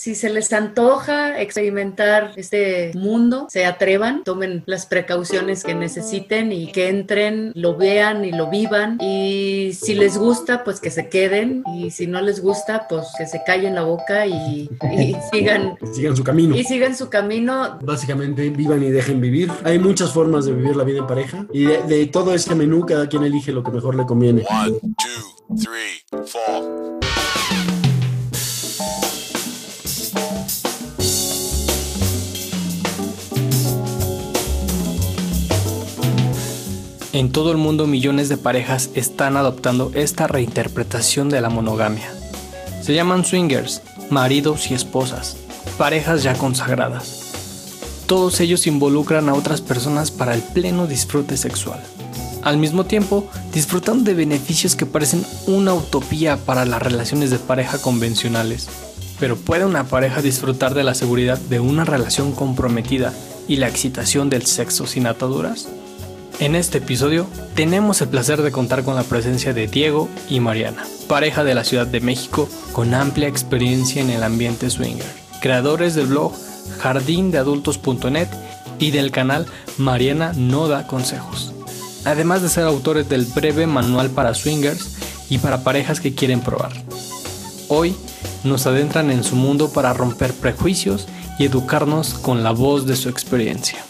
Si se les antoja experimentar este mundo, se atrevan, tomen las precauciones que necesiten y que entren, lo vean y lo vivan. Y si les gusta, pues que se queden. Y si no les gusta, pues que se callen la boca y, sigan. sigan su camino. Y sigan su camino. Básicamente, vivan y dejen vivir. Hay muchas formas de vivir la vida en pareja. Y de, de todo ese menú, cada quien elige lo que mejor le conviene. One, two, three, four. En todo el mundo millones de parejas están adoptando esta reinterpretación de la monogamia. Se llaman swingers, maridos y esposas, parejas ya consagradas. Todos ellos involucran a otras personas para el pleno disfrute sexual. Al mismo tiempo, disfrutan de beneficios que parecen una utopía para las relaciones de pareja convencionales. Pero ¿puede una pareja disfrutar de la seguridad de una relación comprometida y la excitación del sexo sin ataduras? En este episodio tenemos el placer de contar con la presencia de Diego y Mariana, pareja de la Ciudad de México con amplia experiencia en el ambiente swinger, creadores del blog jardindeadultos.net y del canal Mariana No Da Consejos, además de ser autores del breve manual para swingers y para parejas que quieren probar. Hoy nos adentran en su mundo para romper prejuicios y educarnos con la voz de su experiencia.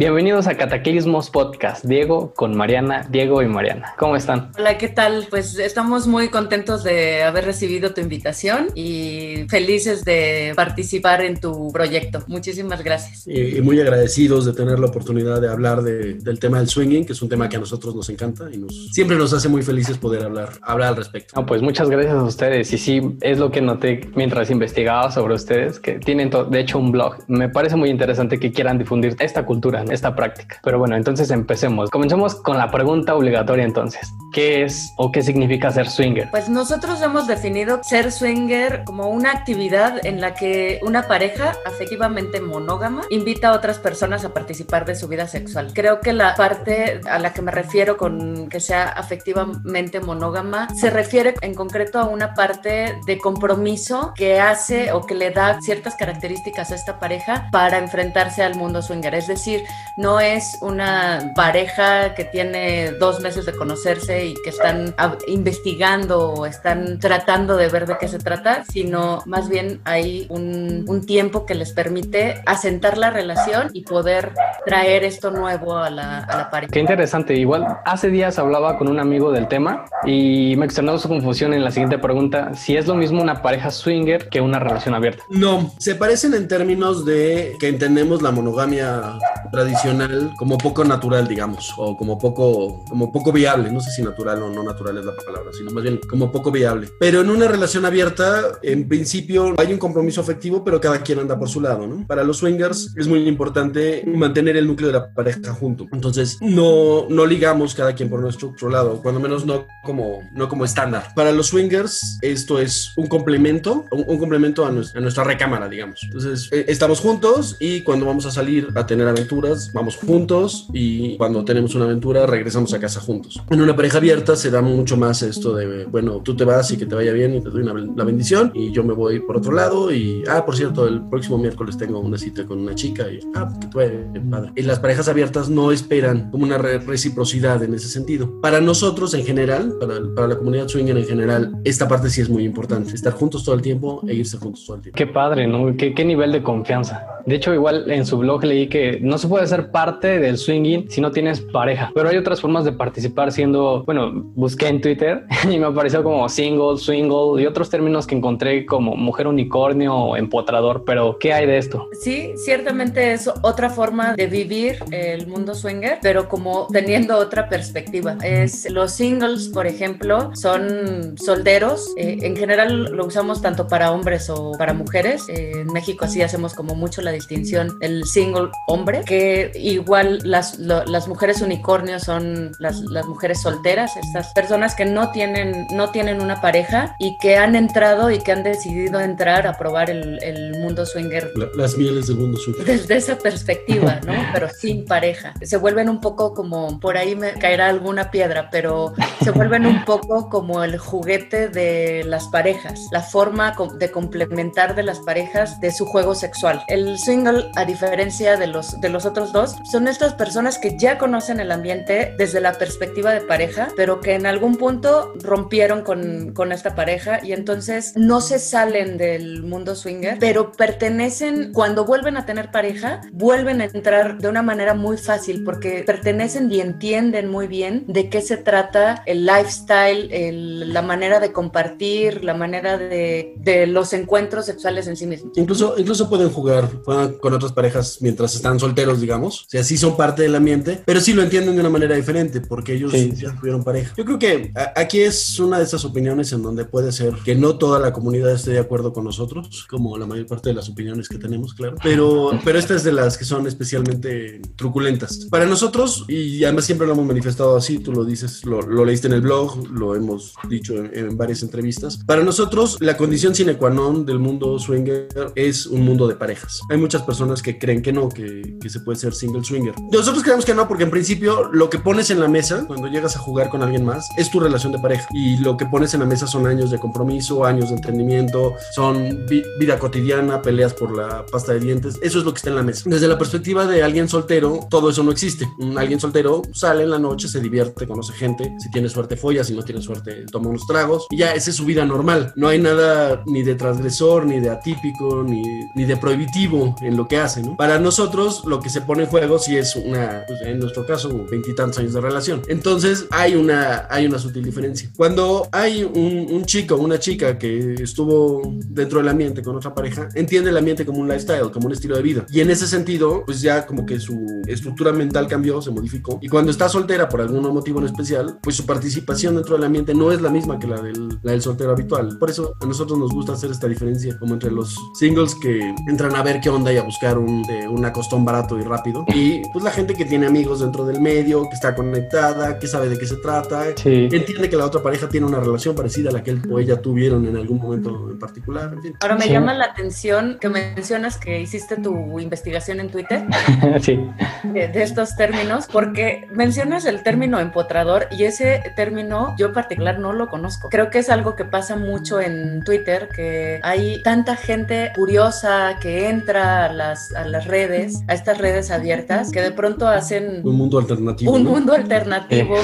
Bienvenidos a Cataclismos Podcast, Diego con Mariana, Diego y Mariana. ¿Cómo están? Hola, ¿qué tal? Pues estamos muy contentos de haber recibido tu invitación y felices de participar en tu proyecto. Muchísimas gracias. Y, muy agradecidos de tener la oportunidad de hablar del tema del swinging, que es un tema que a nosotros nos encanta y nos, siempre nos hace muy felices poder hablar, hablar al respecto. No, pues muchas gracias a ustedes. Y sí, es lo que noté mientras investigaba sobre ustedes, que tienen de hecho un blog. Me parece muy interesante que quieran difundir esta cultura esta práctica. Pero bueno, entonces empecemos. Comencemos con la pregunta obligatoria entonces. ¿Qué es o qué significa ser swinger? Pues nosotros hemos definido ser swinger como una actividad en la que una pareja afectivamente monógama invita a otras personas a participar de su vida sexual. Creo que la parte a la que me refiero con que sea afectivamente monógama se refiere en concreto a una parte de compromiso que hace o que le da ciertas características a esta pareja para enfrentarse al mundo swinger. Es decir, no es una pareja que tiene dos meses de conocerse y que están investigando o están tratando de ver de qué se trata, sino más bien hay un, tiempo que les permite asentar la relación y poder traer esto nuevo a la, a la pareja. Qué interesante. Igual hace días hablaba con un amigo del tema y me externó su confusión en la siguiente pregunta, si es lo mismo una pareja swinger que una relación abierta. No, se parecen en términos de que entendemos la monogamia tradicional como poco natural, digamos, o como poco, como poco viable. No sé si natural o no natural es la palabra, sino más bien como poco viable. Pero en una relación abierta, en principio hay un compromiso afectivo, pero cada quien anda por su lado, ¿no? Para los swingers es muy importante mantener el núcleo de la pareja junto. Entonces, no, no ligamos cada quien por nuestro otro lado, cuando menos no como, no como estándar. Para los swingers, esto es un complemento, un, complemento a nuestra, a nuestra recámara, digamos. Entonces, eh, estamos juntos y cuando vamos a salir a tener aventuras, vamos juntos y cuando tenemos una aventura regresamos a casa juntos. En una pareja abierta se da mucho más esto de, bueno, tú te vas y que te vaya bien y te doy la bendición y yo me voy por otro lado y, ah, por cierto, el próximo miércoles tengo una cita con una chica y, ah, que tú eres padre. Y las parejas abiertas no esperan como una reciprocidad en ese sentido. Para nosotros en general, para, para la comunidad swinger en general, esta parte sí es muy importante, estar juntos todo el tiempo e irse juntos todo el tiempo. Qué padre, ¿no? ¿Qué, qué nivel de confianza? De hecho, igual en su blog leí que no se puede ser parte del swinging si no tienes pareja, pero hay otras formas de participar siendo, bueno, busqué en Twitter y me apareció como single, swingle y otros términos que encontré como mujer unicornio o empotrador, pero ¿qué hay de esto? Sí, ciertamente es otra forma de vivir el mundo swinger, pero como teniendo otra perspectiva. Es los singles, por ejemplo, son solteros. Eh, en general lo usamos tanto para hombres o para mujeres. Eh, en México así hacemos como mucho la distinción el single hombre, que igual las, las mujeres unicornios son las, las, mujeres solteras, estas personas que no tienen, no tienen una pareja y que han entrado y que han decidido entrar a probar el, el mundo swinger. las mieles del mundo swinger. Desde esa perspectiva, ¿no? Pero sin pareja. Se vuelven un poco como, por ahí me caerá alguna piedra, pero se vuelven un poco como el juguete de las parejas, la forma de complementar de las parejas de su juego sexual. El single, a diferencia de los, de los otros dos, son estas personas que ya conocen el ambiente desde la perspectiva de pareja, pero que en algún punto rompieron con, con esta pareja y entonces no se salen del mundo swinger, pero pertenecen, cuando vuelven a tener pareja, vuelven a entrar de una manera muy fácil porque pertenecen y entienden muy bien de qué se trata el lifestyle, el, la manera de compartir, la manera de, de, los encuentros sexuales en sí mismos. Incluso, incluso pueden jugar con otras parejas mientras están solteros, digamos. O sea, sí son parte del ambiente, pero sí lo entienden de una manera diferente porque ellos ya tuvieron pareja. Yo creo que aquí es una de esas opiniones en donde puede ser que no toda la comunidad esté de acuerdo con nosotros, como la mayor parte de las opiniones que tenemos, claro. Pero, pero esta es de las que son especialmente truculentas. Para nosotros, y además siempre lo hemos manifestado así, tú lo dices, lo, lo leíste en el blog, lo hemos dicho en, en, varias entrevistas. Para nosotros, la condición sine qua non del mundo swinger es un mundo de parejas. Hay muchas personas que creen que no, que, que se puede ser single swinger. Nosotros creemos que no, porque en principio lo que pones en la mesa cuando llegas a jugar con alguien más es tu relación de pareja. Y lo que pones en la mesa son años de compromiso, años de entendimiento, son vi vida cotidiana, peleas por la pasta de dientes. Eso es lo que está en la mesa. Desde la perspectiva de alguien soltero, todo eso no existe. Un alguien soltero sale en la noche, se divierte, conoce gente. Si tiene suerte, folla. Si no tiene suerte, toma unos tragos. Y ya, esa es su vida normal. No hay nada ni de transgresor, ni de atípico, ni, ni de prohibitivo en lo que hace, ¿no? Para nosotros, lo que se pone en juego sí es una, pues en nuestro caso, veintitantos años de relación. Entonces, hay una, hay una sutil diferencia. Cuando hay un, un chico o una chica que estuvo dentro del ambiente con otra pareja, entiende el ambiente como un lifestyle, como un estilo de vida. Y en ese sentido, pues ya como que su estructura mental cambió, se modificó. Y cuando está soltera por algún motivo en especial, pues su participación dentro del ambiente no es la misma que la del, la del soltero habitual. Por eso a nosotros nos gusta hacer esta diferencia, como entre los singles que entran a ver qué onda y a buscar un, de, un acostón barato y rápido. Y pues la gente que tiene amigos dentro del medio, que está conectada, que sabe de qué se trata, sí. entiende que la otra pareja tiene una relación parecida a la que él o ella tuvieron en algún momento en particular. En fin. Ahora me sí. llama la atención que mencionas que hiciste tu investigación en Twitter sí. de, de, estos términos, porque mencionas el término empotrador y ese término yo en particular no lo conozco. Creo que es algo que pasa mucho en Twitter, que hay tanta gente curiosa que entra a las, a las redes, a estas redes abiertas, que de pronto hacen un mundo alternativo. Un ¿no? mundo alternativo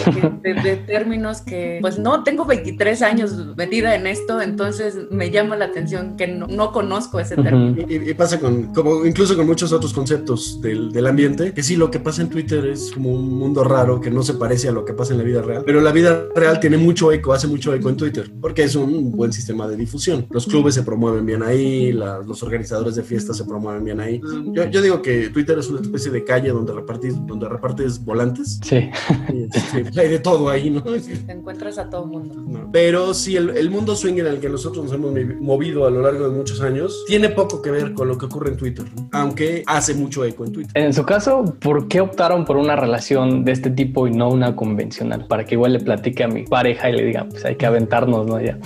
de, de, términos que, pues no, tengo 23 años metida en esto, entonces me llama la atención que no, no conozco ese término. Uh -huh. y, y, pasa con, como incluso con muchos otros conceptos del, del, ambiente, que sí, lo que pasa en Twitter es como un mundo raro que no se parece a lo que pasa en la vida real, pero la vida real tiene mucho eco, hace mucho eco en Twitter, porque es un buen sistema de difusión. Los clubes se promueven bien ahí, la, los organizadores de fiestas se promueven bien ahí. Yo, yo, digo que Twitter es una especie de calle donde repartes, donde repartes volantes. Sí. Este, hay de todo ahí, ¿no? Te encuentras a todo mundo. No. Pero sí, el, el mundo swing en el que nosotros nos hemos movido a lo largo de muchos años tiene poco que ver con lo que ocurre en Twitter, ¿no? aunque hace mucho eco en Twitter. En su caso, ¿por qué optaron por una relación de este tipo y no una convencional? Para que igual le platique a mi pareja y le diga, pues hay que aventarnos, ¿no? Ya.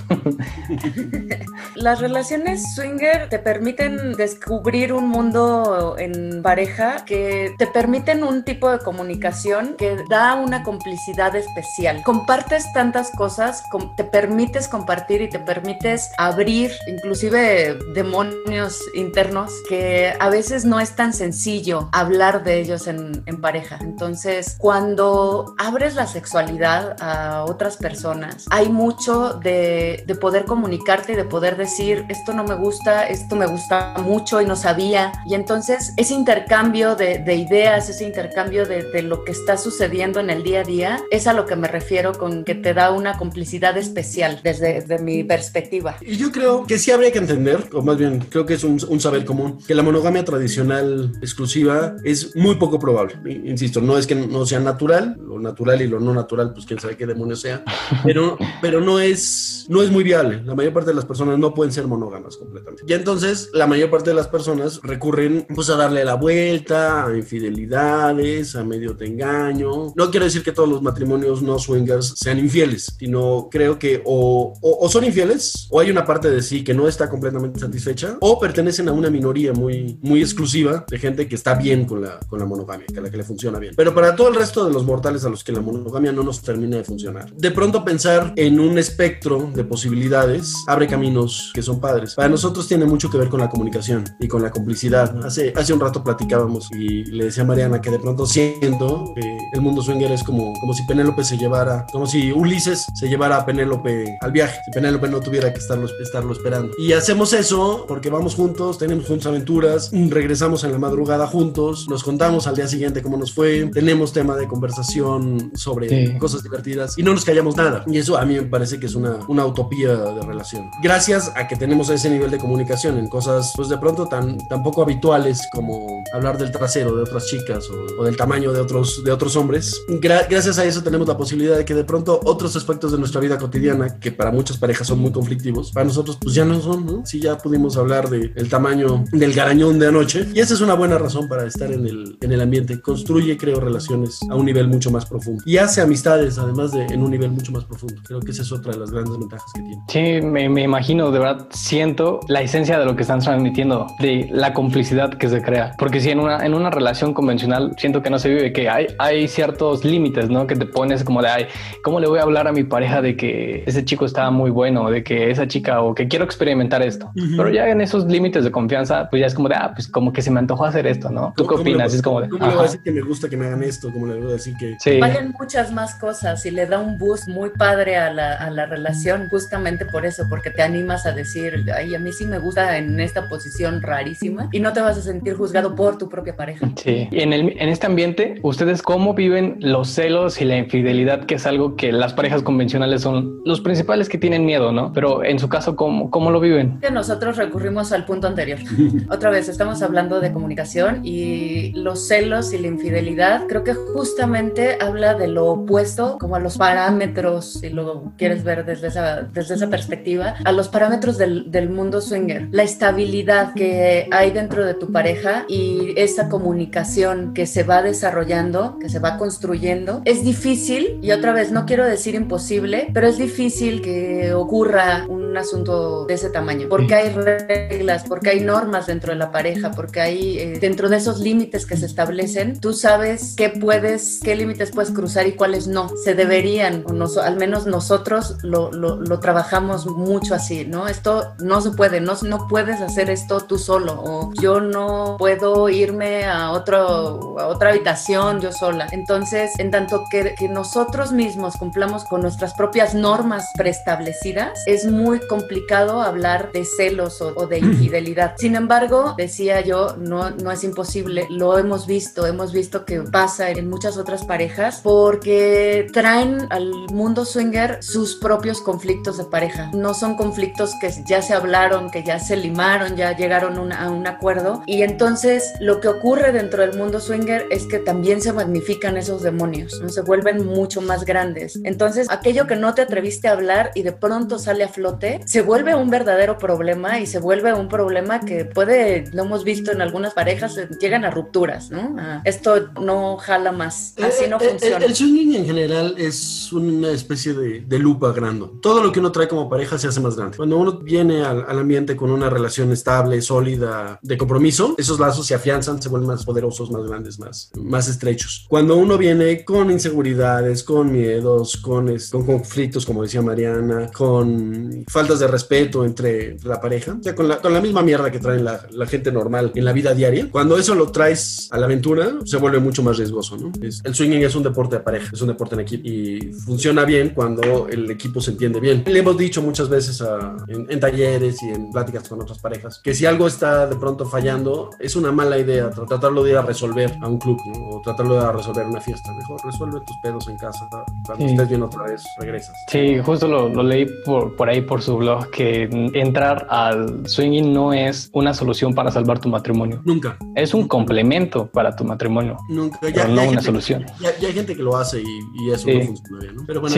Las relaciones swinger te permiten descubrir un mundo en pareja que te permiten un tipo de comunicación que da una complicidad especial. Compartes tantas cosas, te permites compartir y te permites abrir inclusive demonios internos que a veces no es tan sencillo hablar de ellos en, en pareja. Entonces, cuando abres la sexualidad a otras personas, hay mucho de, de poder comunicarte y de poder decir, esto no me gusta, esto me gusta mucho y no sabía. Y entonces ese intercambio de, de ideas, ese intercambio de, de, lo que está sucediendo en el día a día, es a lo que me refiero con que te da una complicidad especial desde, desde mi perspectiva. Y yo creo que sí habría que entender, o más bien creo que es un, un saber común, que la monogamia tradicional exclusiva es muy poco probable. Insisto, no es que no sea natural, lo natural y lo no natural, pues quién sabe qué demonios sea, pero, pero no, es, no es muy viable. La mayor parte de las personas no pueden ser monógamas completamente. Y entonces la mayor parte de las personas recurren pues a darle la vuelta, a infidelidades, a medio te engaño. No quiero decir que todos los matrimonios no swingers sean infieles, sino creo que o, o, son infieles o hay una parte de sí que no está completamente satisfecha o pertenecen a una minoría muy, muy exclusiva de gente que está bien con la, con la monogamia, que a la que le funciona bien. Pero para todo el resto de los mortales a los que la monogamia no nos termina de funcionar, de pronto pensar en un espectro de posibilidades abre caminos que son padres. Para nosotros tiene mucho que ver con la comunicación y con la complicidad. Hace, hace un rato platicábamos y le decía a Mariana que de pronto siento que el mundo swinger es como, como si Penélope se llevara, como si Ulises se llevara a Penélope al viaje, si Penélope no tuviera que estarlo, estarlo esperando. Y hacemos eso porque vamos juntos, tenemos juntas aventuras, regresamos en la madrugada juntos, nos contamos al día siguiente cómo nos fue, tenemos tema de conversación sobre cosas divertidas y no nos callamos nada. Y eso a mí me parece que es una, una utopía de relación. Gracias a que tenemos ese nivel de comunicación en cosas, pues de pronto tan, tan poco habituales como hablar del trasero de otras chicas o, del tamaño de otros, de otros hombres. gracias a eso tenemos la posibilidad de que de pronto otros aspectos de nuestra vida cotidiana, que para muchas parejas son muy conflictivos, para nosotros pues ya no son, ¿no? Si ya pudimos hablar del el tamaño del garañón de anoche. Y esa es una buena razón para estar en el, en el ambiente. Construye, creo, relaciones a un nivel mucho más profundo. Y hace amistades, además de en un nivel mucho más profundo. Creo que esa es otra de las grandes ventajas que tiene. Sí, me, me imagino, de verdad, siento la esencia de lo que están transmitiendo, de la complicidad que se crea. Porque si en una, en una relación convencional siento que no se vive, que hay, hay ciertos límites, ¿no? Que te pones como de, ay, ¿cómo le voy a hablar a mi pareja de que ese chico estaba muy bueno, de que esa chica o que quiero experimentar esto? Pero ya en esos límites de confianza, pues ya es como de, ah, pues como que se me antojó hacer esto, ¿no? ¿Tú qué opinas? es como de, ¿cómo le voy a decir que me gusta que me hagan esto? ¿Cómo le voy a decir que... Sí. Valen muchas más cosas y le da un boost muy padre a la, a la relación justamente por eso, porque te animas a decir, ay, a mí sí me gusta en esta posición rarísima y no te vas a sentir juzgado por tu propia pareja. Sí. Y en, el, en este ambiente, ¿ustedes cómo viven los celos y la infidelidad, que es algo que las parejas convencionales son los principales que tienen miedo, ¿no? Pero en su caso, ¿cómo, cómo lo viven? Nosotros recurrimos al punto anterior. Otra vez, estamos hablando de comunicación y los celos y la infidelidad, creo que justamente habla de lo opuesto, como a los parámetros, si lo quieres ver desde esa, desde esa perspectiva, a los parámetros del, del mundo swinger. La estabilidad que hay dentro de tu pareja y esa comunicación que se va desarrollando, que se va construyendo, es difícil, y otra vez no quiero decir imposible, pero es difícil que ocurra un asunto de ese tamaño, porque hay reglas, porque hay normas dentro de la pareja, porque hay eh, dentro de esos límites que se establecen, tú sabes qué puedes, qué límites puedes cruzar y cuáles no. Se deberían, o al menos nosotros lo, lo, lo, trabajamos mucho así, ¿no? Esto no se puede, no, no puedes hacer esto tú solo, o yo no puedo irme a, otro, a otra habitación yo sola. Entonces, en tanto que, que nosotros mismos cumplamos con nuestras propias normas preestablecidas, es muy complicado hablar de celos o, o de infidelidad. Sin embargo, decía yo, no, no es imposible, lo hemos visto, hemos visto que pasa en muchas otras parejas porque traen al mundo swinger sus propios conflictos de pareja. No son conflictos que ya se hablaron, que ya se limaron, ya llegaron a un acuerdo. Y entonces lo que ocurre dentro del mundo swinger es que también se magnifican esos demonios, ¿no? se vuelven mucho más grandes. Entonces aquello que no te atreviste a hablar y de pronto sale a flote, se vuelve un verdadero problema y se vuelve un problema que puede, lo hemos visto en algunas parejas, llegan a rupturas, ¿no? esto no jala más, así no eh, eh, funciona. El, swinging en general es una especie de, de lupa grande. Todo lo que uno trae como pareja se hace más grande. Cuando uno viene al, al ambiente con una relación estable, sólida, de compromiso, esos lazos se afianzan, se vuelven más poderosos, más grandes, más, más estrechos. Cuando uno viene con inseguridades, con miedos, con, con conflictos, como decía Mariana, con faltas de respeto entre la pareja, o sea, con la, con la misma mierda que traen la, la, gente normal en la vida diaria, cuando eso lo traes a la aventura, se vuelve mucho más riesgoso, ¿no? Es, el swinging es un deporte de pareja, es un deporte en equipo y funciona bien cuando el equipo se entiende bien. Le hemos dicho muchas veces a, en, en talleres y en pláticas con otras parejas que si algo está de pronto fallando, es una mala idea tratarlo de ir a resolver a un club ¿no? o tratarlo de ir a resolver una fiesta. Mejor resuelve tus pedos en casa. Cuando sí. estés bien otra vez, regresas. Sí, justo lo, lo leí por, por, ahí por, su blog que entrar al swinging no es una solución para salvar tu matrimonio. Nunca. Es un complemento para tu matrimonio. Nunca. Ya, no una solución. Ya, hay gente que lo hace y, eso no funciona bien, ¿no? Pero bueno,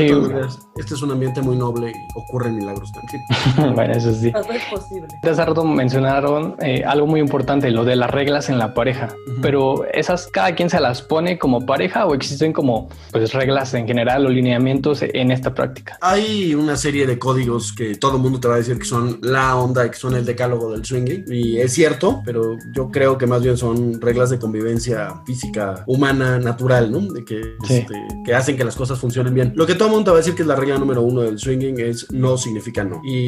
este es un ambiente muy noble y ocurren milagros también. bueno, eso sí. Es posible. Hace rato mencionaron eh, algo muy importante, lo de las reglas en la pareja. Pero esas cada quien se las pone como pareja o existen como pues reglas en general o lineamientos en esta práctica. Hay una serie de códigos que todo el mundo te va a decir que son la onda, que son el decálogo del swinging y es cierto, pero yo creo que más bien son reglas de convivencia física, humana, natural, ¿no? De que, este, que hacen que las cosas funcionen bien. Lo que todo el mundo te va a decir que es la regla número uno del swinging es no significa no. Y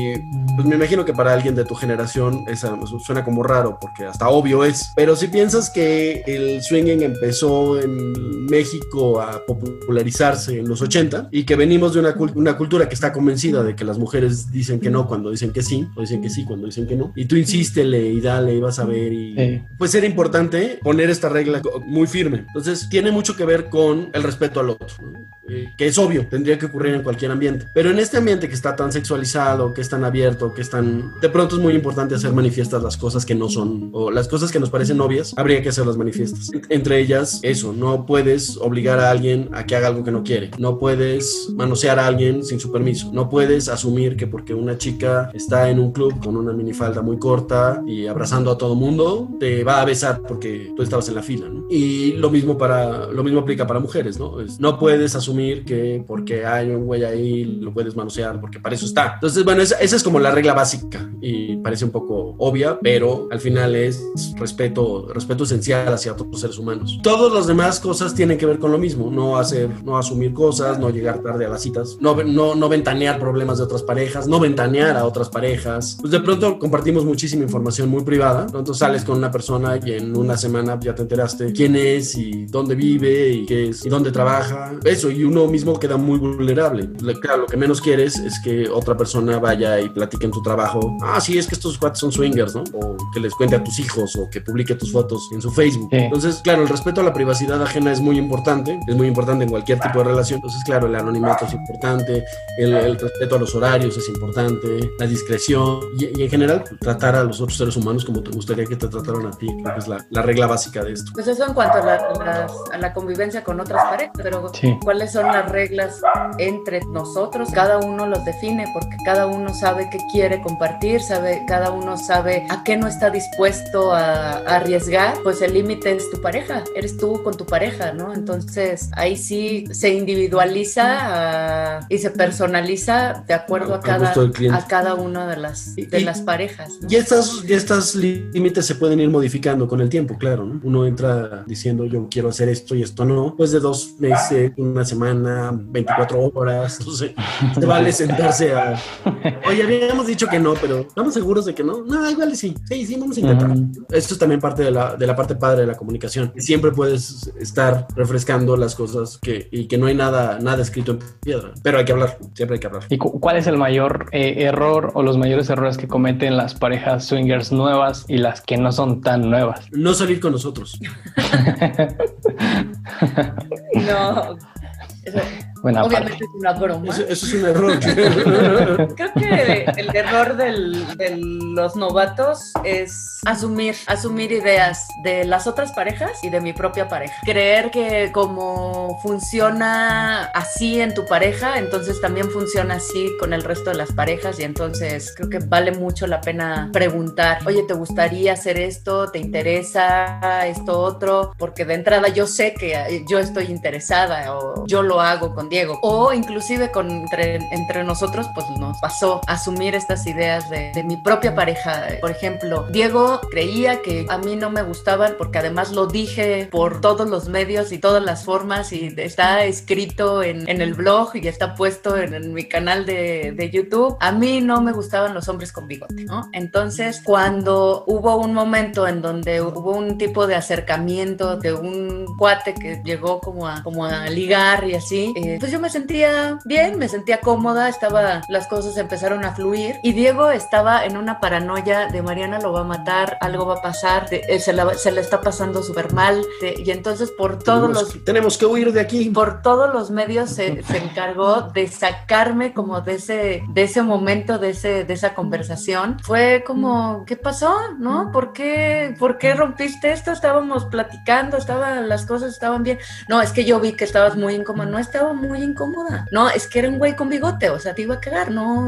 pues me imagino que para alguien de tu generación esa suena como raro porque hasta obvio es, pero si piensas que el swinging empezó en México a popularizarse en los 80 y que venimos de una, una cultura que está convencida de que las mujeres dicen que no cuando dicen que sí, o dicen que sí cuando dicen que no, y tú insístele y dale y vas a ver y pues era importante poner esta regla muy firme. Entonces tiene mucho que ver con el respeto al otro, eh, que es obvio, tendría que ocurrir en cualquier ambiente, pero en este ambiente que está tan sexualizado, que es tan abierto, que es tan... De pronto es muy importante hacer manifiestas las cosas que no son, o las cosas que nos parecen obvias, habría que hacerlas manifiestas. Entre ellas, eso, no puedes obligar a alguien a que haga algo que no quiere, no puedes manosear a alguien sin su permiso, no puedes asumir que porque una chica está en un club con una minifalda muy corta y abrazando a todo mundo, te va a besar porque tú estabas en la fila, ¿no? Y lo mismo para, lo mismo aplica para mujeres, ¿no? no puedes asumir que porque hay un güey ahí lo puedes manosear porque para eso está. Entonces, bueno, esa, esa es como la regla básica y parece un poco obvia, pero al final es respeto, respeto esencial hacia otros seres humanos. Todas las demás cosas tienen que ver con lo mismo, no hacer, no asumir cosas, no llegar tarde a las citas, no, no, no ventanear problemas de otras parejas, no ventanear a otras parejas. Pues de pronto compartimos muchísima información muy privada, entonces sales con una persona y en una semana ya te enteraste quién es y dónde vive y qué es y dónde trabaja. Eso, y uno mismo queda muy vulnerable. Claro, lo que menos quieres es que otra persona vaya y platique en tu trabajo. Ah, sí, es que estos cuates son swingers, ¿no? O que les cuente a tus hijos o que publique tus fotos en su Facebook. Entonces, claro, el respeto a la privacidad ajena es muy importante, es muy importante en cualquier tipo de relación. Entonces, claro, el anonimato es importante, el, respeto a los horarios es importante, la discreción y, en general tratar a los otros seres humanos como te gustaría que te trataran a ti, creo que es la, regla básica de esto. Pues eso en cuanto a la, convivencia con otras parejas, pero ¿cuáles son las reglas entre nosotros? Cada uno los define porque cada uno sabe qué quiere compartir, sabe, cada uno sabe a qué no está dispuesto a, arriesgar, pues el límite es tu pareja, eres tú con tu pareja, ¿no? Entonces ahí sí se individualiza ah, y se personaliza de acuerdo a, cada, a cada una de las, de las parejas. Y estas, y estas límites se pueden ir modificando con el tiempo, claro, ¿no? Uno entra diciendo yo quiero hacer esto y esto no, pues de dos meses, una semana, 24 horas, no sé, se vale sentarse a, oye, habíamos dicho que no, pero estamos seguros de que no, no, igual sí, sí, sí, vamos a intentar. Esto es también parte de la, de la parte padre de la comunicación, siempre puedes estar refrescando las cosas que, y que no hay nada, nada escrito en piedra, pero hay que hablar, siempre hay que hablar. ¿Y cuál es el mayor eh, error o los mayores errores que cometen las parejas swingers nuevas y las que no son tan nuevas? No salir con nosotros. no. Obviamente es una broma. Eso, es un error. Creo que el error de los novatos es asumir, asumir ideas de las otras parejas y de mi propia pareja. Creer que como funciona así en tu pareja, entonces también funciona así con el resto de las parejas y entonces creo que vale mucho la pena preguntar, oye, ¿te gustaría hacer esto? ¿Te interesa esto otro? Porque de entrada yo sé que yo estoy interesada o yo lo hago con Diego. O inclusive con, entre, entre nosotros, pues nos pasó asumir estas ideas de, mi propia pareja. Por ejemplo, Diego creía que a mí no me gustaban porque además lo dije por todos los medios y todas las formas y está escrito en, en el blog y está puesto en, mi canal de, de, YouTube. A mí no me gustaban los hombres con bigote, ¿no? Entonces, cuando hubo un momento en donde hubo un tipo de acercamiento de un cuate que llegó como a, como a ligar y así, eh, pues yo me sentía bien, me sentía cómoda, estaba, las cosas empezaron a fluir y Diego estaba en una paranoia de Mariana lo va a matar, algo va a pasar, eh, se, se, le está pasando súper mal y entonces por todos los... Tenemos que huir de aquí. Por todos los medios se, se encargó de sacarme como de ese, de ese momento, de, ese, de esa conversación. Fue como, ¿qué pasó? ¿No? ¿Por qué, ¿Por qué rompiste esto? Estábamos platicando, estaban, las cosas estaban bien. No, es que yo vi que estabas muy incómoda. No estaba muy incómoda. No, es que era un güey con bigote, o sea, te iba a quedar, no.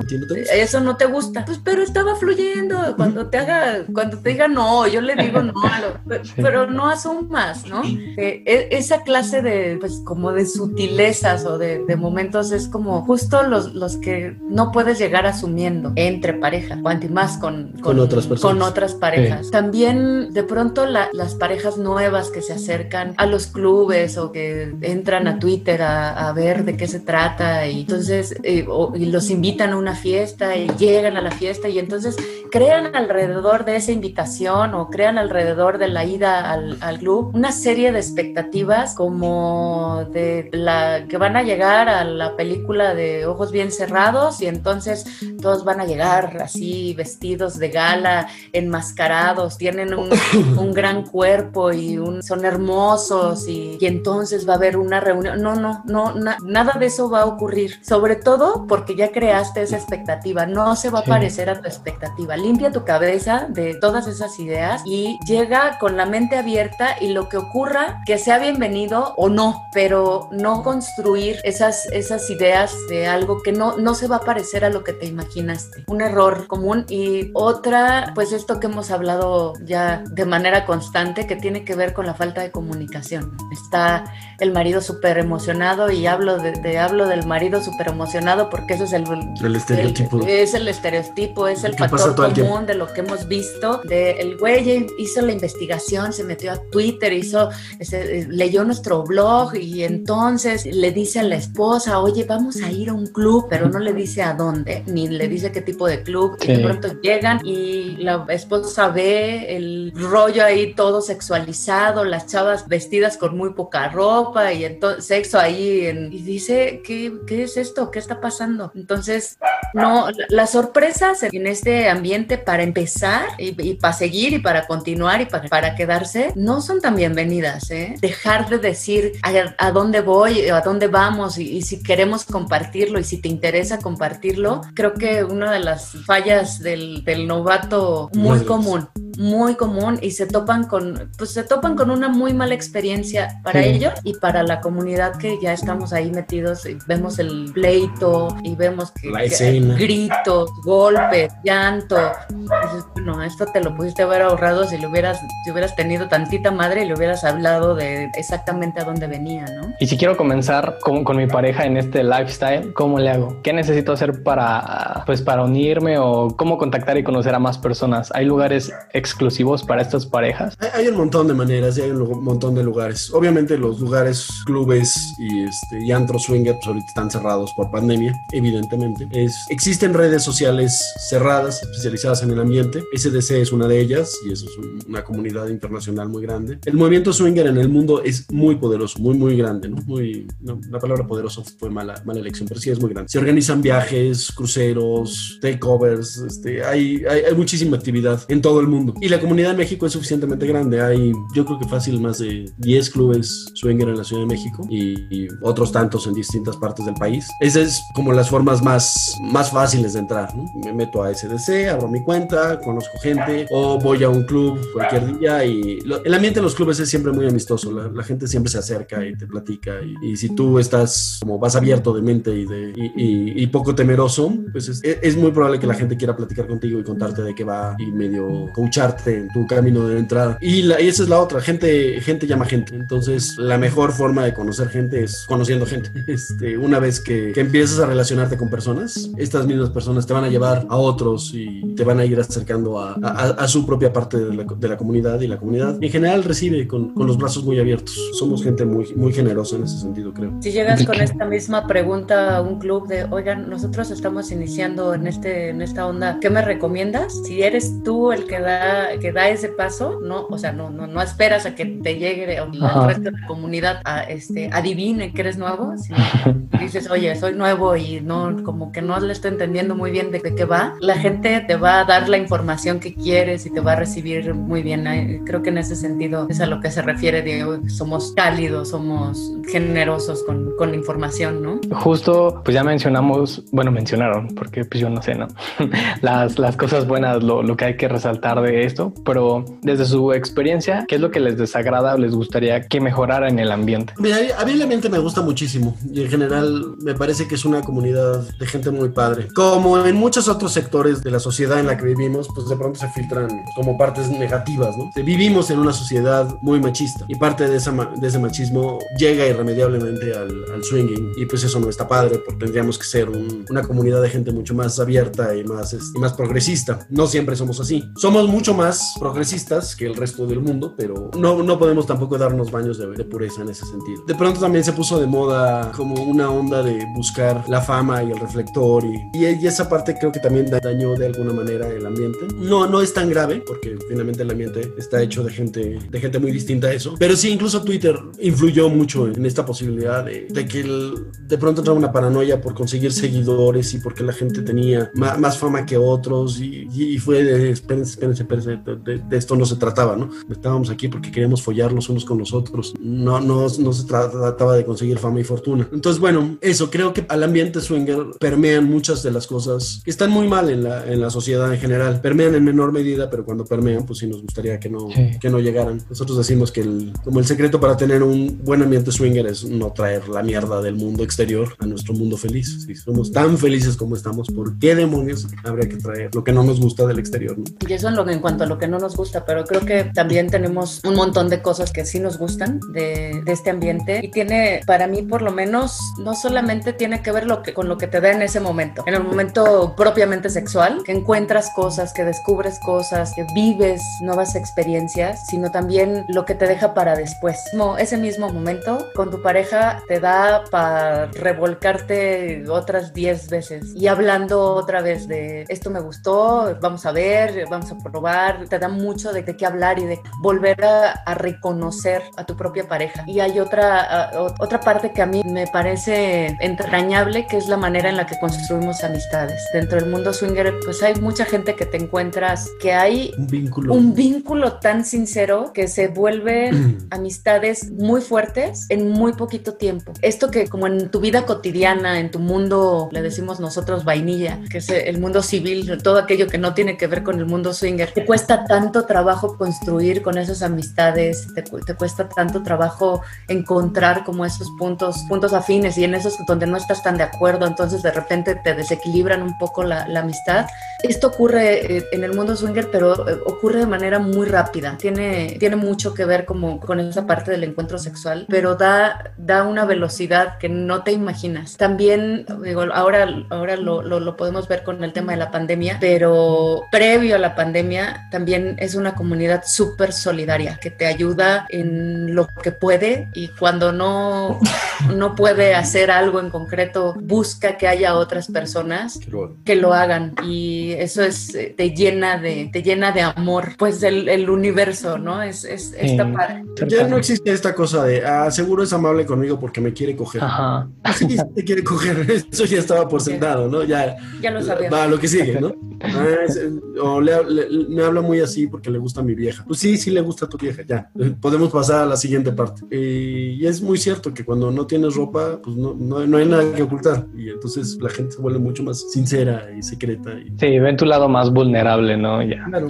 Eso no te gusta. Pues, pero estaba fluyendo. Cuando te haga, cuando te diga no, yo le digo no, pero no asumas, ¿no? Eh, e, esa clase de, pues, como de sutilezas o de, de momentos es como justo los, los que no puedes llegar asumiendo entre pareja, cuanto más con, con, otras personas. Con otras parejas. También de pronto las parejas nuevas que se acercan a los clubes o que entran a Twitter a, a ver de qué se trata y entonces eh, y los invitan a una fiesta y llegan a la fiesta y entonces crean alrededor de esa invitación o crean alrededor de la ida al, al club una serie de expectativas como de la que van a llegar a la película de ojos bien cerrados y entonces todos van a llegar así vestidos de gala, enmascarados, tienen un, un gran cuerpo y un, son hermosos y, y, entonces va a haber una reunión. No, no, no, na, nada de eso va a ocurrir. Sobre todo porque ya creaste esa expectativa, no se va a parecer a tu expectativa. Limpia tu cabeza de todas esas ideas y llega con la mente abierta y lo que ocurra, que sea bienvenido o no, pero no construir esas, esas ideas de algo que no, no se va a parecer a lo que te imaginaste. Un error común y otra, pues esto que hemos hablado ya de manera constante, que tiene que ver con la falta de comunicación. Está el marido súper emocionado y hablo, de, de, hablo del marido súper emocionado porque eso es el, el estereotipo. El, es el estereotipo, es el factor común de lo que hemos visto. De el güey hizo la investigación, se metió a Twitter, hizo, este, leyó nuestro blog y entonces le dice a la esposa, oye, vamos a ir a un club, pero no le dice a dónde, ni le dice qué tipo de club. Sí. Y de pronto llegan y la esposa ve el rollo ahí todo sexualizado, las chavas vestidas con muy poca ropa y entonces sexo ahí en, y dice, ¿qué, ¿qué es esto? ¿Qué está pasando? Entonces, no, las sorpresas en este ambiente para empezar y, y para seguir y para continuar y para, para quedarse no son tan bienvenidas, ¿eh? Dejar de decir a, a dónde voy, a dónde vamos y, y si queremos compartirlo y si te interesa compartirlo, creo que una de las fallas del, del novato muy común, muy común y se topan con, pues se topan con una muy mala experiencia para sí. ellos y para la comunidad que ya estamos ahí metidos y vemos el pleito y vemos que. Que gritos, golpes, llanto. Entonces, no, esto te lo pudiste haber ahorrado si le hubieras, si hubieras tenido tantita madre y le hubieras hablado de exactamente a dónde venía, ¿no? Y si quiero comenzar con, con mi pareja en este lifestyle, ¿cómo le hago? ¿Qué necesito hacer para, pues, para unirme o cómo contactar y conocer a más personas? ¿Hay lugares exclusivos para estas parejas? Hay, un montón de maneras y hay un montón de lugares. Obviamente los lugares, clubes y, este, y antros swinger pues ahorita están cerrados por pandemia, evidentemente. Existen redes sociales cerradas, especializadas en el ambiente. SDC es una de ellas y eso es un, una comunidad internacional muy grande. El movimiento swinger en el mundo es muy poderoso, muy, muy grande. ¿no? Muy, la palabra poderoso fue mala, mala elección, pero sí es muy grande. Se organizan viajes, cruceros, takeovers, este, hay, hay, hay muchísima actividad en todo el mundo. Y la comunidad de México es suficientemente grande. Hay, yo creo que fácil, más de 10 clubes swinger en la Ciudad de México y, y otros tantos en distintas partes del país. Esas es como las formas más, más fáciles de entrar. ¿no? Me meto a SDC, abro mi cuenta, conozco gente o voy a un club cualquier día y lo, el ambiente de los clubes es siempre muy amistoso. La, la gente siempre se acerca y te platica y, y, si tú estás como vas abierto de mente y, de, y, y poco temeroso, pues es, es, muy probable que la gente quiera platicar contigo y contarte de qué va y medio en tu camino de entrada. Y, la, y esa es la otra, gente, gente llama gente. Entonces la mejor forma de conocer gente es conociendo gente. Este, una vez que, que empiezas a relacionarte con personas, estas mismas personas te van a llevar a otros y te van a ir acercando a, a, a su propia parte de la, de la, comunidad y la comunidad en general recibe con, con, los brazos muy abiertos. Somos gente muy, muy generosa en ese sentido, creo. Si llegas con esta misma pregunta a un club de, oigan, nosotros estamos iniciando en, este, en esta onda, ¿qué me recomiendas? Si eres tú el que da da, que da ese paso, no, o sea, no, no, no esperas a que te llegue o el resto de la comunidad a, este, adivine que eres nuevo, sino dices, oye, soy nuevo y no, como que no le estoy entendiendo muy bien de qué va, la gente te va a dar la información que quieres y te va a recibir muy bien. Creo que en ese sentido es a lo que se refiere, Diego, somos cálidos, somos generosos con, con la información, ¿no? Justo, pues ya mencionamos, bueno, mencionaron, porque pues yo no sé, ¿no? las, las cosas buenas, lo, lo, que hay que resaltar de esto, pero desde su experiencia, ¿qué es lo que les desagrada o les gustaría que mejorara en el ambiente? Mira, a mí el ambiente me gusta muchísimo y en general me parece que es una comunidad de gente muy padre. Como en muchos otros sectores de la sociedad en la que vivimos, pues de pronto se filtran como partes negativas, ¿no? Vivimos en una sociedad muy machista y parte de, esa, de ese machismo llega irremediablemente al, al, swinging y pues eso no está padre porque tendríamos que ser un, una comunidad de gente mucho más abierta y más, y más progresista. No siempre somos así. Somos mucho más progresistas que el resto del mundo, pero no, no podemos tampoco darnos baños de, de pureza en ese sentido. De pronto también se puso de moda como una onda de buscar la fama y el reflector y, y esa parte creo que también dañó de alguna manera el ambiente. No, no es tan grave porque finalmente el ambiente está hecho de gente, de gente muy distinta a eso. Pero sí, incluso Twitter influyó mucho en esta posibilidad de, de que el, de pronto entraba una paranoia por conseguir seguidores y porque la gente tenía más, más fama que otros y, y, fue de, espérense, espérense, espérense, de, de, esto no se trataba, ¿no? Estábamos aquí porque queríamos follar los unos con los otros. No, no, no se trataba de conseguir fama y fortuna. Entonces, bueno, eso, creo que al ambiente swinger permean muchas de las cosas que están muy mal en la, en la sociedad en general. Permean en menor medida, pero cuando permean, pues sí nos gustaría que no, sí. que no llegaran. Nosotros decimos que el, como el secreto para tener un buen ambiente swinger es no traer la mierda del mundo exterior a nuestro mundo feliz. Si somos tan felices como estamos, ¿por qué demonios habría que traer lo que no nos gusta del exterior? ¿no? Y eso en, lo, en cuanto a lo que no nos gusta, pero creo que también tenemos un montón de cosas que sí nos gustan de, de este ambiente. Y tiene, para mí por lo menos, no solamente tiene que ver lo que, con lo que te da en ese momento, en el momento propiamente sexual, que encuentras cosas, que descubres cosas, que vives nuevas experiencias, sino también lo que te deja para después. Como ese mismo momento con tu pareja te da para revolcarte otras 10 veces. Y hablando otra vez de esto me gustó, vamos a ver, vamos a probar, te da mucho de, de qué hablar y de volver a, a, reconocer a tu propia pareja. Y hay otra, uh, otra parte que a mí me parece entrañable, que es la manera en la que construimos amistades. Dentro del mundo swinger, pues hay mucha gente que te encuentras que hay un vínculo, un vínculo tan sincero que se vuelven amistades muy fuertes en muy poquito tiempo. Esto que como en tu vida cotidiana, en tu mundo, le decimos nosotros vainilla, que es el mundo civil, todo aquello que no tiene que ver con el mundo swinger, cuesta tanto trabajo construir con esas amistades, te, te cuesta tanto trabajo encontrar como esos puntos, puntos afines y en esos donde no estás tan de acuerdo, entonces de repente te desequilibran un poco la, la amistad. Esto ocurre eh, en el mundo swinger, pero eh, ocurre de manera muy rápida. Tiene, tiene mucho que ver como con esa parte del encuentro sexual, pero da, da una velocidad que no te imaginas. También, digo, ahora, ahora lo, lo, lo podemos ver con el tema de la pandemia, pero previo a la pandemia también es una comunidad súper solidaria que te ayuda en lo que puede y cuando no, no puede hacer algo en concreto, busca que haya otras personas que lo hagan y eso es, te llena de, te llena de amor, pues el, el universo, ¿no? Es, es esta padre. Ya no existe esta cosa de, ah, seguro es amable conmigo porque me quiere coger. Ajá. Sí, te quiere coger, eso ya estaba por sentado, ¿no? Ya, ya lo sabía. Va, lo que sigue, ¿no? Ah, es, o le, le, me habla muy así porque le gusta a mi vieja. Pues sí, sí le gusta a tu vieja, ya. Podemos pasar a la siguiente parte. Y, y es muy cierto que cuando no tienes ropa, pues no, no, no, hay nada que ocultar. Y entonces la gente se vuelve mucho más sincera y secreta. Y... Sí, ven tu lado más vulnerable, ¿no? Ya. Claro,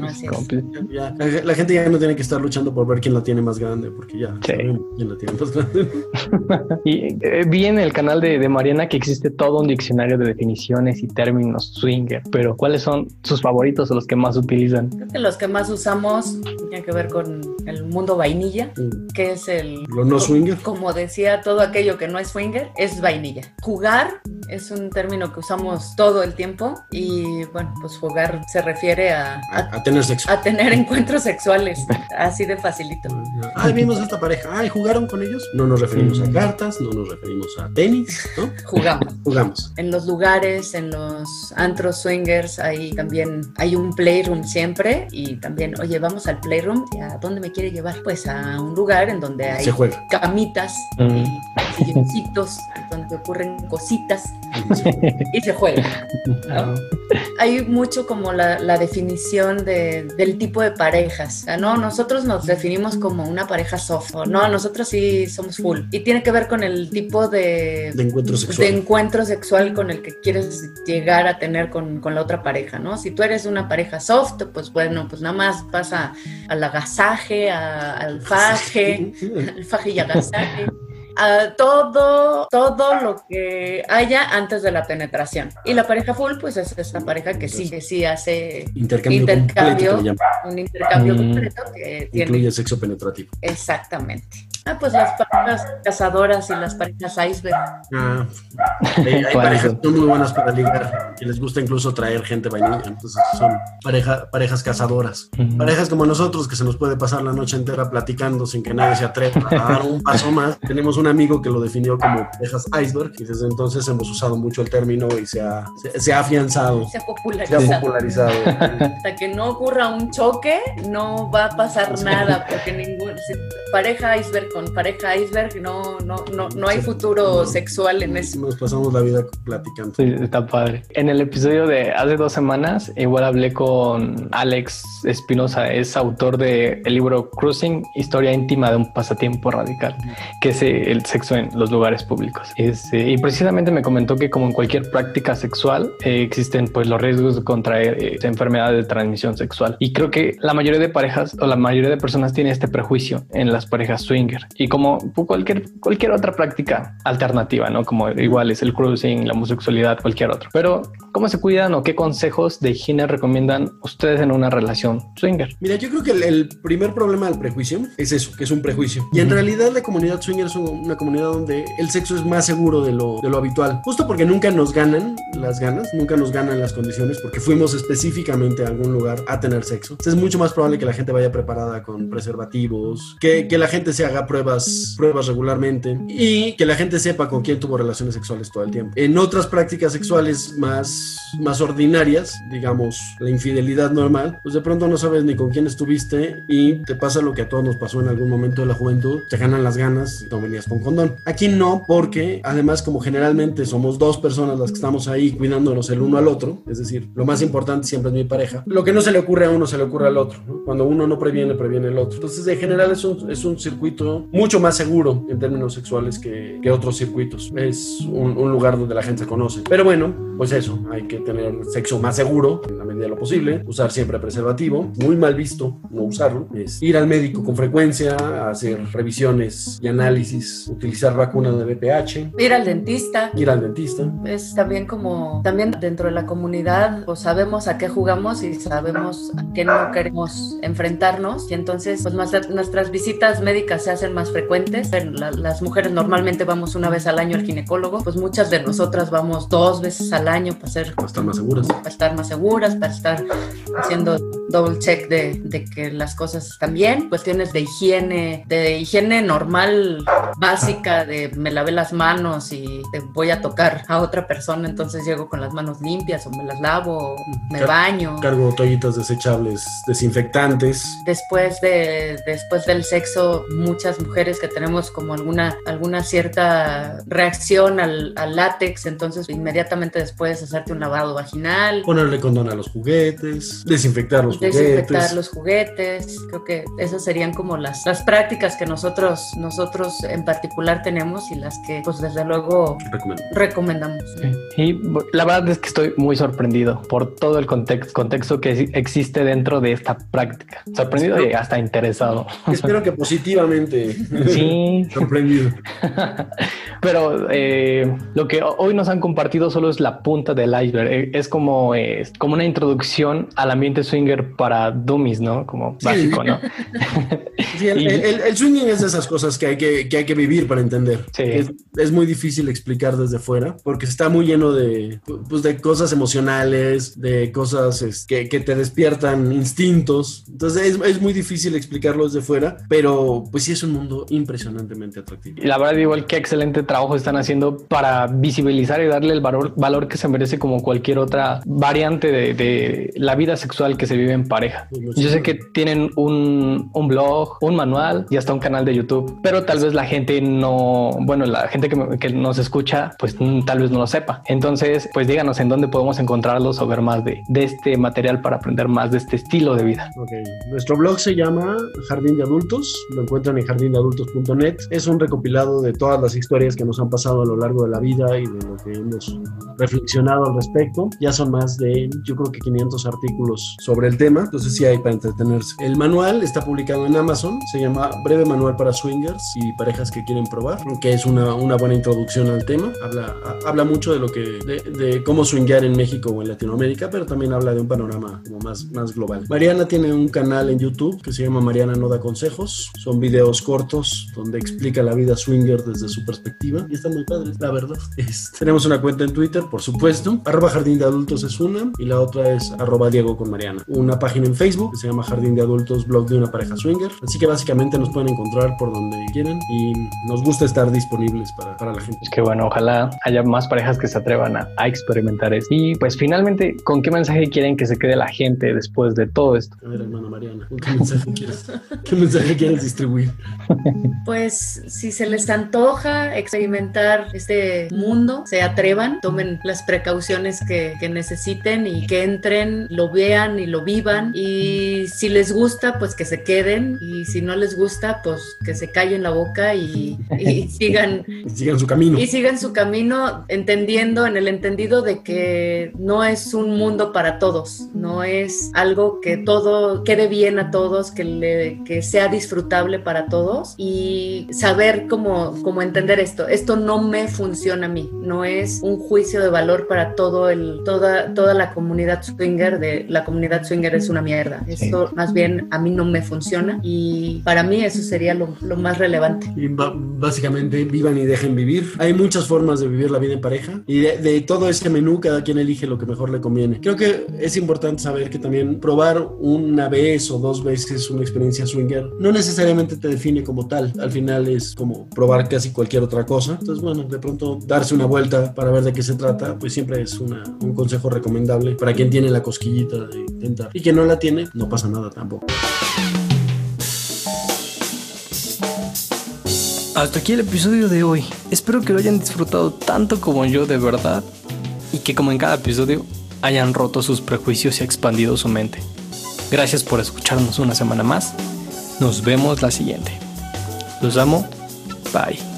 ya, ya. La gente ya no tiene que estar luchando por ver quién la tiene más grande, porque ya sí. quién la tiene más grande. y eh, vi en el canal de, de, Mariana que existe todo un diccionario de definiciones y términos swinger, pero ¿cuáles son sus favoritos o los que más utilizan? Creo que los que más usamos tiene que ver con el mundo vainilla, Mm. que es el... Lo no swinger. Como decía, todo aquello que no es swinger es vainilla. Jugar es un término que usamos todo el tiempo y bueno, pues jugar se refiere a, A, a tener sexo. a tener encuentros sexuales, así de facilito. Ay, vimos a esta pareja. Ay, ¿jugaron con ellos? No nos referimos a Mm. cartas, no nos referimos a tenis, ¿no? Jugamos. Jugamos. En los lugares, en los antros swingers, ahí también hay un playroom siempre y también, oye, vamos al playroom, ¿y ¿a dónde me quiere llevar? Pues a un lugar en donde hay camitas Mm. y donde ocurren cositas y se juega. Hay mucho como la, la definición de, del tipo de parejas. O sea, no, nosotros nos definimos como una pareja soft. o no, nosotros sí somos full. Y tiene que ver con el tipo de, De encuentro sexual. de encuentro sexual con el que quieres llegar a tener con, con la otra pareja, ¿no? Si tú eres una pareja soft, pues bueno, pues nada más pasa al agasaje, a- al faje, al faje y agasaje. A todo, todo lo que haya antes de la penetración. Y la pareja full, pues es esta pareja que sí, que sí hace Intercambio, completo un intercambio Mm. completo que tiene sexo penetrativo. exactamente. Ah, pues las parejas cazadoras y las parejas iceberg. Ah, hay, hay ¿Cuáles parejas son? que son muy buenas para ligar y les gusta incluso traer gente vainilla. Entonces son pareja, parejas cazadoras. Ujú. Parejas como nosotros que se nos puede pasar la noche entera platicando sin que nadie se atreva a dar un paso más. Tenemos un amigo que lo definió como parejas iceberg y desde entonces hemos usado mucho el término y se ha, se, se ha afianzado. Se ha Se ha popularizado. popularizado. Hasta que no ocurra un choque, no va a pasar nada, porque ningún si pareja iceberg con pareja iceberg no, no, no, no hay Sí. futuro No. sexual en eso. Nos pasamos la vida platicando. Sí, está padre. En el episodio de hace dos semanas, igual hablé con Alex Espinosa, es autor del libro Cruising, Historia íntima de un pasatiempo radical, que es el sexo en los lugares públicos. Este, y precisamente me comentó que como en cualquier práctica sexual, eh, existen pues los riesgos de contraer eh, enfermedades de transmisión sexual. Y creo que la mayoría de parejas o la mayoría de personas tiene este prejuicio en las parejas swinger. Y como cualquier, cualquier otra práctica alternativa, ¿no? Como igual es el cruising, la homosexualidad, cualquier otro. Pero, ¿cómo se cuidan o qué consejos de higiene recomiendan ustedes en una relación swinger? Mira, yo creo que el, el primer problema del prejuicio es eso, que es un prejuicio. Y en realidad la comunidad swinger es un- una comunidad donde el sexo es más seguro de lo, de lo habitual. Justo porque nunca nos ganan las ganas, nunca nos ganan las condiciones, porque fuimos específicamente a algún lugar a tener sexo. Entonces es mucho más probable que la gente vaya preparada con preservativos, que, que la gente se haga pruebas, pruebas regularmente y que la gente sepa con quién tuvo relaciones sexuales todo el tiempo. En otras prácticas sexuales más, más ordinarias, digamos la infidelidad normal, pues de pronto no sabes ni con quién estuviste y te pasa lo que a todos nos pasó en algún momento de la juventud, te ganan las ganas y no venías con condón. Aquí no, porque además como generalmente somos dos personas las que estamos ahí cuidándonos el uno al otro, es decir, lo más importante siempre es mi pareja, lo que no se le ocurre a uno se le ocurre al otro, ¿no? cuando uno no previene, previene el otro. Entonces en general es un, es un circuito mucho más seguro en términos sexuales que, que otros circuitos. Es un, un lugar donde la gente se conoce. Pero bueno, pues eso, hay que tener sexo más seguro en la medida de lo posible, usar siempre preservativo, muy mal visto no usarlo, es ir al médico con frecuencia, hacer revisiones y análisis, utilizar vacuna de BPH, Ir al dentista. ir al dentista. Es también como, también dentro de la comunidad, pues sabemos a qué jugamos y sabemos a qué no queremos enfrentarnos. Y entonces, pues nuestra- nuestras visitas médicas se hacen más frecuentes. La- las mujeres normalmente vamos una vez al año al ginecólogo, pues muchas de nosotras vamos dos veces al año para hacer Para estar más seguras. para estar más seguras, para estar haciendo double check de, de que las cosas están bien, cuestiones de higiene, de higiene normal, básica, de me lavé las manos y te voy a tocar a otra persona, entonces llego con las manos limpias o me las lavo, o me Car- baño. Cargo toallitas desechables desinfectantes. Después, de, después del sexo, muchas mujeres que tenemos como alguna, alguna cierta reacción al, al látex, entonces inmediatamente después hacerte un lavado vaginal, Ponerle condón a los juguetes, desinfectar los desinfectar juguetes. los juguetes. Creo que esas serían como las, las prácticas que nosotros, nosotros en particular tenemos y las que pues desde luego Recomiendo. recomendamos. Y la verdad es que estoy muy sorprendido por todo el context- contexto que ex- existe dentro de esta práctica. Sorprendido y hasta interesado. Espero que positivamente. Sí, Sorprendido. pero eh, lo que ho- hoy nos han compartido solo es la punta del iceberg. Eh, Es como, eh, como una introducción al ambiente swinger para dummies, ¿no? Como básico, ¿no? Sí, el, swinging es de esas cosas que hay que, que hay que vivir para entender. Es, es, muy difícil explicar desde fuera porque está muy lleno de, pues, de cosas emocionales, de cosas que, que te despiertan instintos. Entonces es, es, muy difícil explicarlo desde fuera, pero pues sí es un mundo impresionantemente atractivo. Y la verdad, igual qué excelente trabajo están haciendo para visibilizar y darle el valor, valor que se merece como cualquier otra variante de, de la vida sexual que se vive en pareja. Pues, Yo sé que tienen un, un blog, un manual y hasta un canal de YouTube, pero tal vez la gente no, bueno, la gente que, que nos escucha, pues tal vez no lo sepa. Entonces, pues díganos en dónde podemos encontrarlos o ver más de, de este material para aprender más de este estilo de vida. Okay. Nuestro blog se llama Jardín de Adultos, lo encuentran en jardindeadultos.net. Es un recopilado de todas las historias que nos han pasado a lo largo de la vida y de lo que hemos reflexionado al respecto. Ya son más de, yo creo que 500 artículos sobre el tema, entonces sí hay para entretenerse. El manual está publicado en Amazon, se llama Breve Manual para Swingers y parejas que quieren probar, que es una, una buena introducción al tema. Habla, habla mucho de lo que, de, de cómo swingar en México o en Latinoamérica, pero también habla de un panorama como más, más global. Mariana tiene un canal en YouTube que se llama Mariana No da consejos. Son videos cortos donde explica la vida swinger desde su perspectiva y está muy padre, la verdad. Es, tenemos una cuenta en Twitter, por supuesto. Arroba Jardín de Adultos es una y la otra es arroba Diego con Mariana. Una página en Facebook que se llama Jardín de Adultos, blog de una pareja swinger. Así que básicamente nos pueden encontrar por donde quieran y nos gusta estar disponibles para, para la gente. Es que bueno, ojalá haya más parejas que se atrevan a, a experimentar eso. Y pues finalmente, ¿con qué mensaje quieren que se quede la gente después de todo esto? A ver, hermano Mariana, ¿qué mensaje quieres, ¿qué mensaje quieres distribuir? Pues si se les antoja experimentar este mundo, se atrevan, tomen las precauciones que, que necesiten y que entren, lo vean y lo vivan. Y si les gusta, pues que se queden. Y si no les gusta, pues que se callen la boca y, y sigan, y sigan su camino. Y sigan su camino entendiendo, en el entendido de que no es un mundo para todos, no es algo que todo quede bien a todos, que, le, que sea disfrutable para todos y saber cómo, cómo entender esto. Esto no me funciona a mí, no es un juicio de valor para todo el, toda, toda la comunidad swinger, de la comunidad swinger es una mierda. Esto más bien a mí no me funciona y para mí eso sería lo, lo más relevante. Y básicamente vivan y dejen vivir. Hay muchas formas de vivir la vida en pareja y de, de todo ese menú cada quien elige lo que mejor le conviene. Creo que es importante saber que también probar una vez o dos veces una experiencia swinger no necesariamente te define como tal. Al final es como probar casi cualquier otra cosa. Entonces, bueno, de pronto darse una vuelta para ver de qué se trata, pues siempre es una, un consejo recomendable para quien tiene la cosquillita de intentar. Y quien no la tiene, no pasa nada tampoco. Hasta aquí el episodio de hoy. Espero que lo hayan disfrutado tanto como yo de verdad y que como en cada episodio hayan roto sus prejuicios y expandido su mente. Gracias por escucharnos una semana más. Nos vemos la siguiente. Los amo. Bye.